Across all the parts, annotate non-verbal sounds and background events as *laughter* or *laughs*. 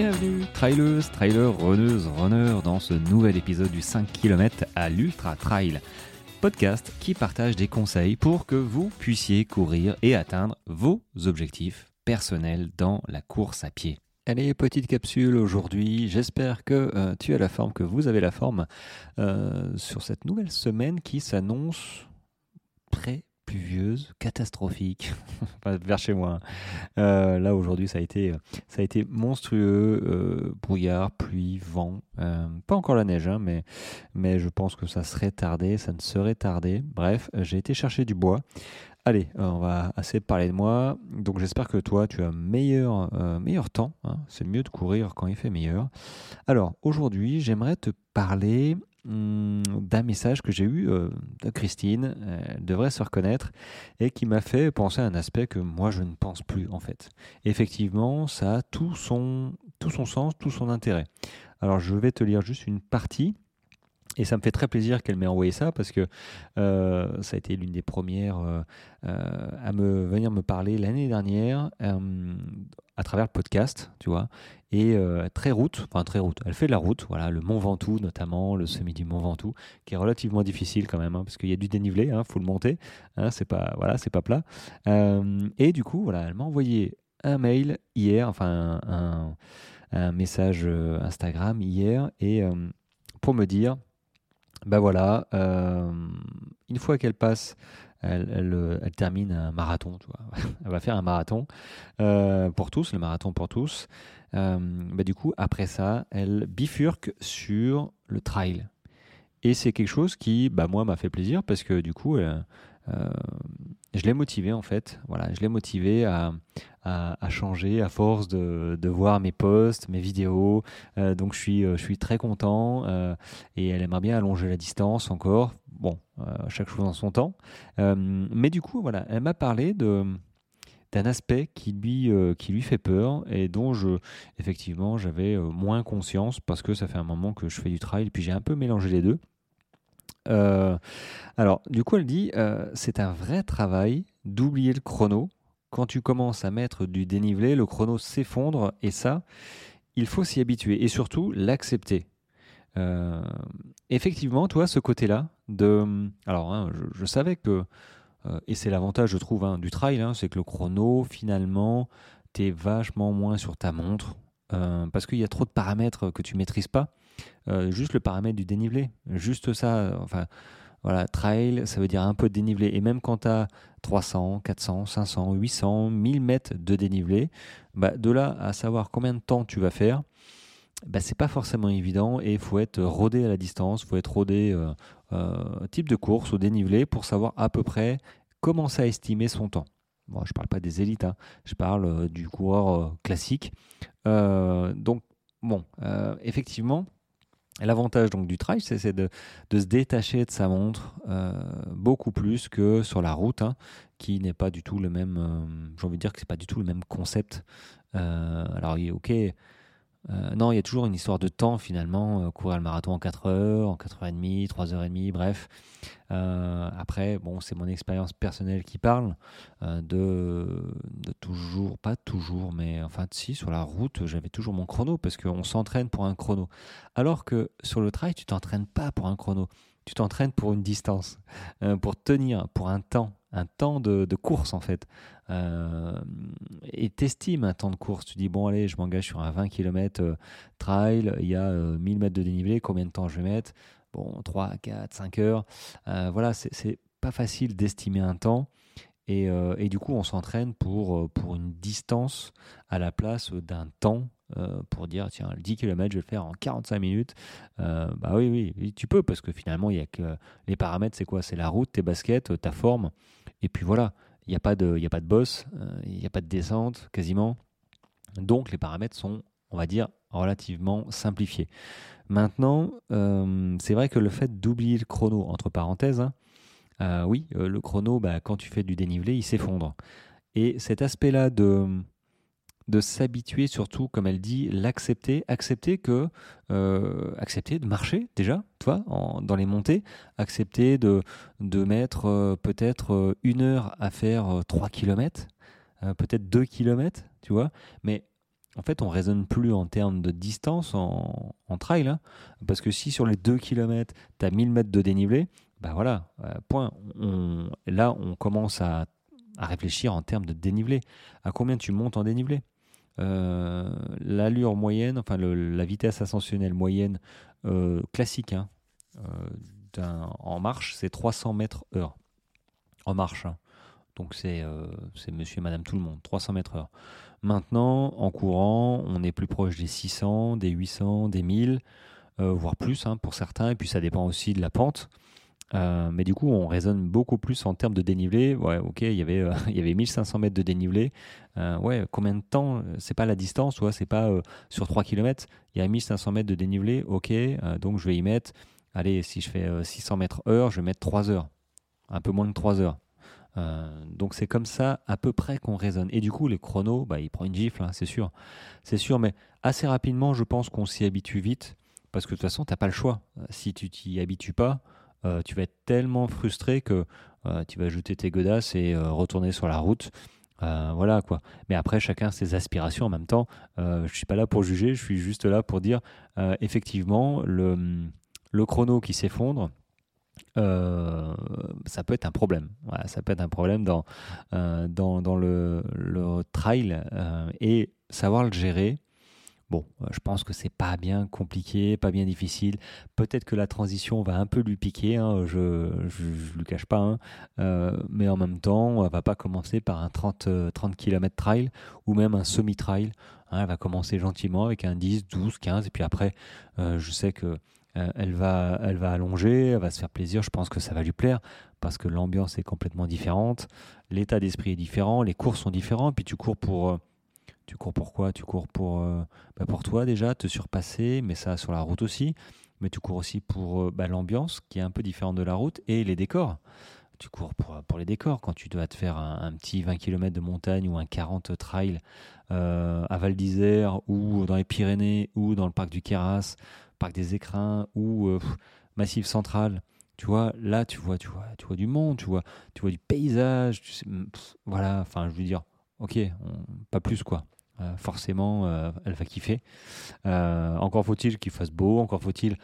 Bienvenue, trailers, trailers, runneuses, runners, dans ce nouvel épisode du 5 km à l'Ultra Trail. Podcast qui partage des conseils pour que vous puissiez courir et atteindre vos objectifs personnels dans la course à pied. Allez, petite capsule aujourd'hui. J'espère que euh, tu as la forme, que vous avez la forme euh, sur cette nouvelle semaine qui s'annonce très pluvieuse, catastrophique, *laughs* vers chez moi. Hein. Euh, là aujourd'hui, ça a été, ça a été monstrueux, brouillard, pluie, vent. pas encore la neige, hein, mais, je pense que ça serait tardé, ça ne serait tardé. Bref, j'ai été chercher du bois. Allez, euh, on va assez parler de moi. Donc j'espère que toi, tu as meilleur, euh, temps. Hein. C'est mieux de courir quand il fait meilleur. Alors aujourd'hui, j'aimerais te parler d'un message que j'ai eu euh, de Christine, elle devrait se reconnaître, et qui m'a fait penser à un aspect que moi je ne pense plus en fait. Effectivement, ça a tout son, tout son sens, tout son intérêt. Alors je vais te lire juste une partie et ça me fait très plaisir qu'elle m'ait envoyé ça parce que euh, ça a été l'une des premières euh, euh, à me venir me parler l'année dernière à travers le podcast, tu vois. Et très route, enfin très route. Elle fait de la route, voilà, le Mont Ventoux notamment, le semi du Mont Ventoux, qui est relativement difficile quand même, hein, parce qu'il y a du dénivelé, il hein, faut le monter, hein, c'est pas voilà, c'est pas plat. et du coup, voilà, elle m'a envoyé un mail hier, enfin un, message Instagram hier, et pour me dire ben voilà, euh, une fois qu'elle passe, elle, euh, elle, termine un marathon, tu vois. *laughs* elle va faire un marathon euh, pour tous, le marathon pour tous. Bah du coup, après ça, elle bifurque sur le trail. Et c'est quelque chose qui, bah, moi, m'a fait plaisir parce que du coup, je l'ai motivé en fait. Voilà, je l'ai motivé à, changer à force de, voir mes posts, mes vidéos. Euh, donc je suis, euh, je suis très content euh, et elle aimerait bien allonger la distance encore. Bon, chaque chose en son temps. mais du coup, voilà, elle m'a parlé d'un aspect qui lui, qui lui fait peur et dont je, effectivement, j'avais moins conscience parce que ça fait un moment que je fais du trail puis j'ai un peu mélangé les deux. Alors, du coup, elle dit, c'est un vrai travail d'oublier le chrono quand tu commences à mettre du dénivelé, le chrono s'effondre et ça, il faut s'y habituer et surtout l'accepter. Euh, effectivement, toi, ce côté-là, de, alors, hein, je, savais que, euh, et c'est l'avantage, je trouve, hein, du trail, hein, c'est que le chrono, finalement, tu es vachement moins sur ta montre euh, parce qu'il y a trop de paramètres que tu maîtrises pas. Juste le paramètre du dénivelé, juste ça, enfin voilà, trail, ça veut dire un peu de dénivelé. Et même quand tu as 300, 400, 500, 800, 1000 mètres de dénivelé, bah, de là à savoir combien de temps tu vas faire, bah, c'est pas forcément évident et il faut être rodé à la distance, il faut être rodé euh, euh, type de course au dénivelé pour savoir à peu près commencer à estimer son temps. Bon, je parle pas des élites, hein. je parle euh, du coureur classique. donc, bon, effectivement, L'avantage donc du trail, c'est de, se détacher de sa montre euh, beaucoup plus que sur la route, hein, qui n'est pas du tout le même. Euh, j'ai envie de dire que c'est pas du tout le même concept. Euh, alors, ok, euh, non, il y a toujours une histoire de temps finalement. Euh, courir le marathon en 4 heures, en 4h30, 3h30, bref. Euh, après, bon, c'est mon expérience personnelle qui parle de, toujours, pas toujours, mais enfin, si, sur la route, j'avais toujours mon chrono parce qu'on s'entraîne pour un chrono. Alors que sur le trail, tu t'entraînes pas pour un chrono. Tu t'entraînes pour une distance, pour tenir, pour un temps un temps de, course en fait. Euh, et t'estimes un temps de course? Tu dis, bon, allez, je m'engage sur un 20 km euh, trail, il y a 1000 euh, mètres de dénivelé, combien de temps je vais mettre? Bon, 3, 4, 5 heures. voilà, c'est pas facile d'estimer un temps. Et, et, du coup, on s'entraîne pour, pour une distance à la place d'un temps euh, pour dire tiens, le 10 km, je vais le faire en 45 minutes. Euh, bah oui, oui, tu peux parce que finalement, il y a que les paramètres, c'est quoi? C'est la route, tes baskets, ta forme. Et puis voilà, il n'y a, pas de, boss, euh, il n'y a pas de descente quasiment. Donc les paramètres sont, on va dire, relativement simplifiés. Maintenant, c'est vrai que le fait d'oublier le chrono, entre parenthèses, hein, oui, le chrono, bah, quand tu fais du dénivelé, il s'effondre. Et cet aspect-là de de s'habituer surtout, comme elle dit, l'accepter, accepter que, euh, accepter de marcher déjà, tu dans les montées, accepter de, de mettre euh, peut-être euh, une heure à faire 3 km, peut-être 2 km, tu vois, mais en fait, on raisonne plus en termes de distance en, trail. Hein. parce que si sur les 2 km, tu as 1000 mètres de dénivelé, bah voilà, point. là, on commence à, réfléchir en termes de dénivelé. À combien tu montes en dénivelé? L'allure moyenne, enfin la vitesse ascensionnelle moyenne euh, classique hein, en marche, c'est 300 mètres heure. En marche. Hein. Donc c'est monsieur et madame tout le monde, 300 mètres heure. Maintenant, en courant, on est plus proche des 600, des 800, des 1000, euh, voire plus hein, pour certains. Et puis ça dépend aussi de la pente. Euh, mais du coup, on raisonne beaucoup plus en termes de dénivelé. Ouais, ok, il y avait, euh, *laughs* il y avait 1500 mètres de dénivelé. ouais, combien de temps C'est pas la distance, ouais, c'est pas sur 3 km. Il y a 1500 mètres de dénivelé, ok, donc je vais y mettre, allez, si je fais 600 mètres heure, je vais mettre 3 heures. Un peu moins de 3 heures. Euh, donc c'est comme ça à peu près qu'on raisonne. Et du coup, les chronos, bah, il prend une gifle, hein, c'est sûr. C'est sûr, mais assez rapidement, je pense qu'on s'y habitue vite, parce que de toute façon, tu n'as pas le choix. Euh, si tu t'y habitues pas, euh, tu vas être tellement frustré que tu vas jeter tes godasses et retourner sur la route. voilà quoi. Mais après, chacun ses aspirations en même temps. je suis pas là pour juger, je suis juste là pour dire effectivement le, le chrono qui s'effondre, euh, ça peut être un problème. ça peut être un problème dans, euh, dans, dans, le, le trail euh, et savoir le gérer. Bon, je pense que c'est pas bien compliqué, pas bien difficile. Peut-être que la transition va un peu lui piquer, hein, je ne lui cache pas, hein. mais en même temps, on va pas commencer par un 30, 30 km trail ou même un semi-trail. Hein. elle va commencer gentiment avec un 10, 12, 15, et puis après, je sais que euh, elle, va, elle va allonger, elle va se faire plaisir, je pense que ça va lui plaire parce que l'ambiance est complètement différente, l'état d'esprit est différent, les cours sont différents, puis tu cours pour... Euh, tu cours pour quoi? Tu cours pour, euh, bah, pour toi déjà, te surpasser, mais ça sur la route aussi, mais tu cours aussi pour bah, l'ambiance qui est un peu différente de la route et les décors. Tu cours pour, pour, les décors. Quand tu dois te faire un, petit 20 km de montagne ou un 40 trail à Val d'Isère ou dans les Pyrénées ou dans le parc du Queyras parc des écrins ou euh, Massif Central, tu vois, là tu vois, tu vois, tu vois du monde, tu vois, tu vois du paysage, tu sais, voilà, enfin je veux dire, ok, pas plus quoi. Euh, forcément, euh, elle va kiffer. encore faut-il qu'il fasse beau, encore faut-il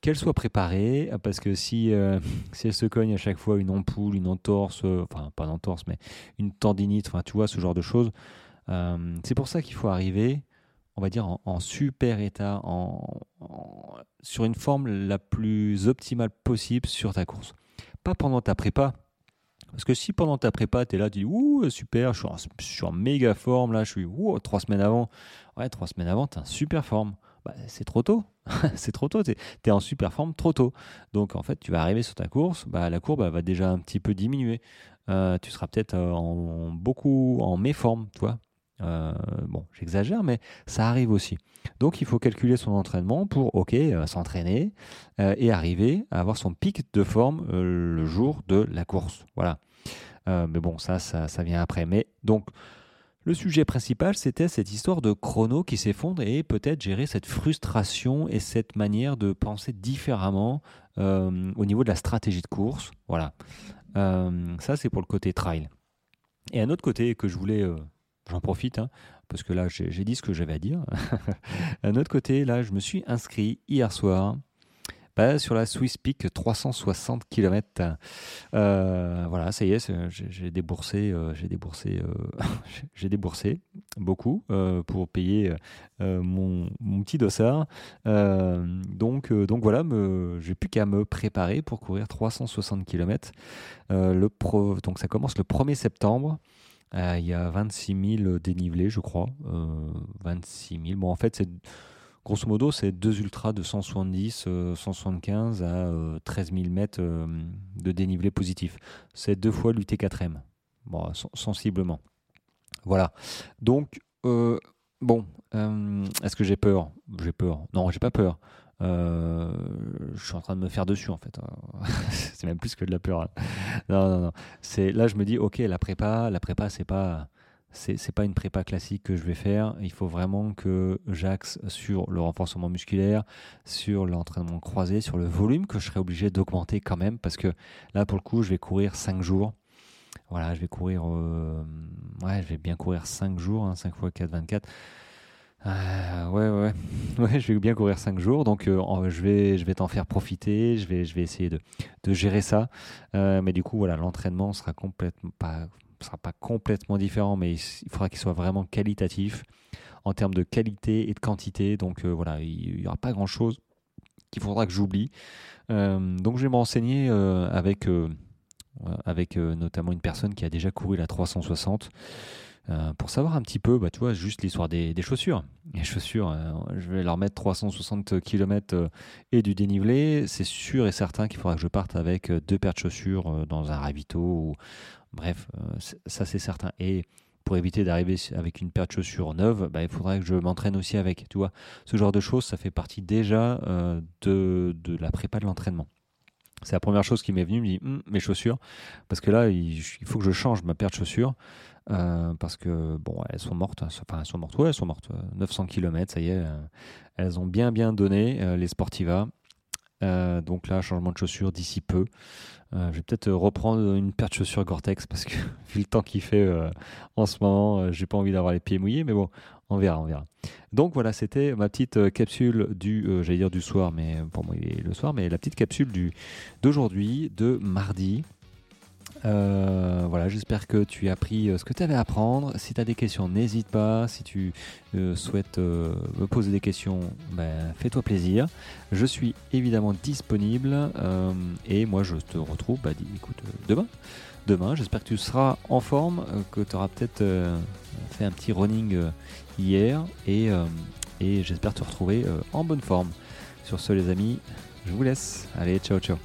qu'elle soit préparée, parce que si, *laughs* si elle se cogne à chaque fois une ampoule, une entorse, enfin pas une entorse, mais une tendinite, enfin tu vois, ce genre de choses, c'est pour ça qu'il faut arriver on va dire, en, super état, en, sur une forme la plus optimale possible sur ta course. Pas pendant ta prépa. Parce que si pendant ta prépa, tu es là, tu dis Ouh, super, je suis, en, méga forme, là, je suis ouh, trois semaines avant. Ouais, trois semaines avant, tu es en super forme. Bah, c'est trop tôt. *laughs* c'est trop tôt. Tu es, en super forme trop tôt. Donc, en fait, tu vas arriver sur ta course, bah, la courbe va déjà un petit peu diminuer. Euh, tu seras peut-être euh, en, beaucoup en méforme, tu vois. Euh, bon, j'exagère, mais ça arrive aussi. Donc il faut calculer son entraînement pour, ok, s'entraîner et arriver à avoir son pic de forme le jour de la course. Voilà. Mais bon, ça, ça, ça, vient après. Mais donc, le sujet principal, c'était cette histoire de chrono qui s'effondre et peut-être gérer cette frustration et cette manière de penser différemment au niveau de la stratégie de course. Voilà. ça, c'est pour le côté trail. Et un autre côté que je voulais J'en profite, hein, parce que là, j'ai dit ce que j'avais à dire. *laughs* D'un autre côté, là, je me suis inscrit hier soir bah, sur la Swiss Peak 360 km. Euh, voilà, ça y est, j'ai déboursé, euh, j'ai déboursé, euh, *laughs* j'ai déboursé beaucoup pour payer mon, mon, petit dossard. donc, donc voilà, j'ai plus qu'à me préparer pour courir 360 km. le donc ça commence le 1er septembre. Il y a 26 000 dénivelés, je crois. 26 euh, 000. Bon, en fait, c'est grosso modo, c'est deux ultras de 170, 175 euh, à 13 000 mètres de dénivelé positif. C'est deux fois l'UT4M, bon, sensiblement. Voilà. Donc, bon, est-ce que j'ai peur? J'ai peur. Non, j'ai pas peur. Euh, je suis en train de me faire dessus en fait. *laughs* c'est même plus que de la peur. Hein. Non, non, non. Là je me dis ok la prépa, la prépa c'est pas c'est pas une prépa classique que je vais faire. Il faut vraiment que j'axe sur le renforcement musculaire, sur l'entraînement croisé, sur le volume que je serai obligé d'augmenter quand même parce que là pour le coup je vais courir 5 jours. Voilà, je vais courir, euh, ouais, je vais bien courir 5 jours, 5 x 4, 24. ouais, ouais, *laughs* ouais. je vais bien courir 5 jours, donc je vais, je vais t'en faire profiter. Je vais, je vais essayer de, de gérer ça. mais du coup, voilà, l'entraînement sera complètement pas, sera pas complètement différent, mais il faudra qu'il soit vraiment qualitatif en termes de qualité et de quantité. Donc voilà, il n'y aura pas grand chose qu'il faudra que j'oublie. donc je vais me renseigner avec avec notamment une personne qui a déjà couru la 360. Euh, pour savoir un petit peu, bah, tu vois, juste l'histoire des, chaussures. Les chaussures, euh, je vais leur mettre 360 km euh, et du dénivelé. C'est sûr et certain qu'il faudra que je parte avec deux paires de chaussures dans un ravito. Ou... Bref, ça c'est certain. Et pour éviter d'arriver avec une paire de chaussures neuve, bah, il faudrait que je m'entraîne aussi avec. Tu vois, ce genre de choses, ça fait partie déjà de, de la prépa de l'entraînement. C'est la première chose qui m'est venue, me dit hum, mes chaussures, parce que là il, faut que je change ma paire de chaussures euh, parce que bon elles sont mortes, enfin elles sont mortes, ouais elles sont mortes, 900 km, ça y est, euh, elles ont bien bien donné euh, les Sportiva. Donc là changement de chaussures d'ici peu. je vais peut-être reprendre une paire de chaussures Gore-Tex *laughs* parce que vu le temps qu'il fait en ce moment, j'ai pas envie d'avoir les pieds mouillés, mais bon on verra, on verra. Donc voilà, c'était ma petite euh, capsule du, euh, j'allais dire du soir, mais pour moi il est le soir, mais la petite capsule du d'aujourd'hui, de mardi. Euh, voilà, j'espère que tu as appris ce que tu avais à apprendre. Si tu as des questions, n'hésite pas. Si tu souhaites me poser des questions, ben, fais-toi plaisir. Je suis évidemment disponible et moi je te retrouve bah, écoute, demain demain. J'espère que tu seras en forme, euh, que tu auras peut-être euh, fait un petit running euh, hier et, et j'espère te retrouver en bonne forme. Sur ce les amis, je vous laisse. Allez, ciao ciao.